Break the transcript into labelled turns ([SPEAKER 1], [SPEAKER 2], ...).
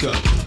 [SPEAKER 1] God.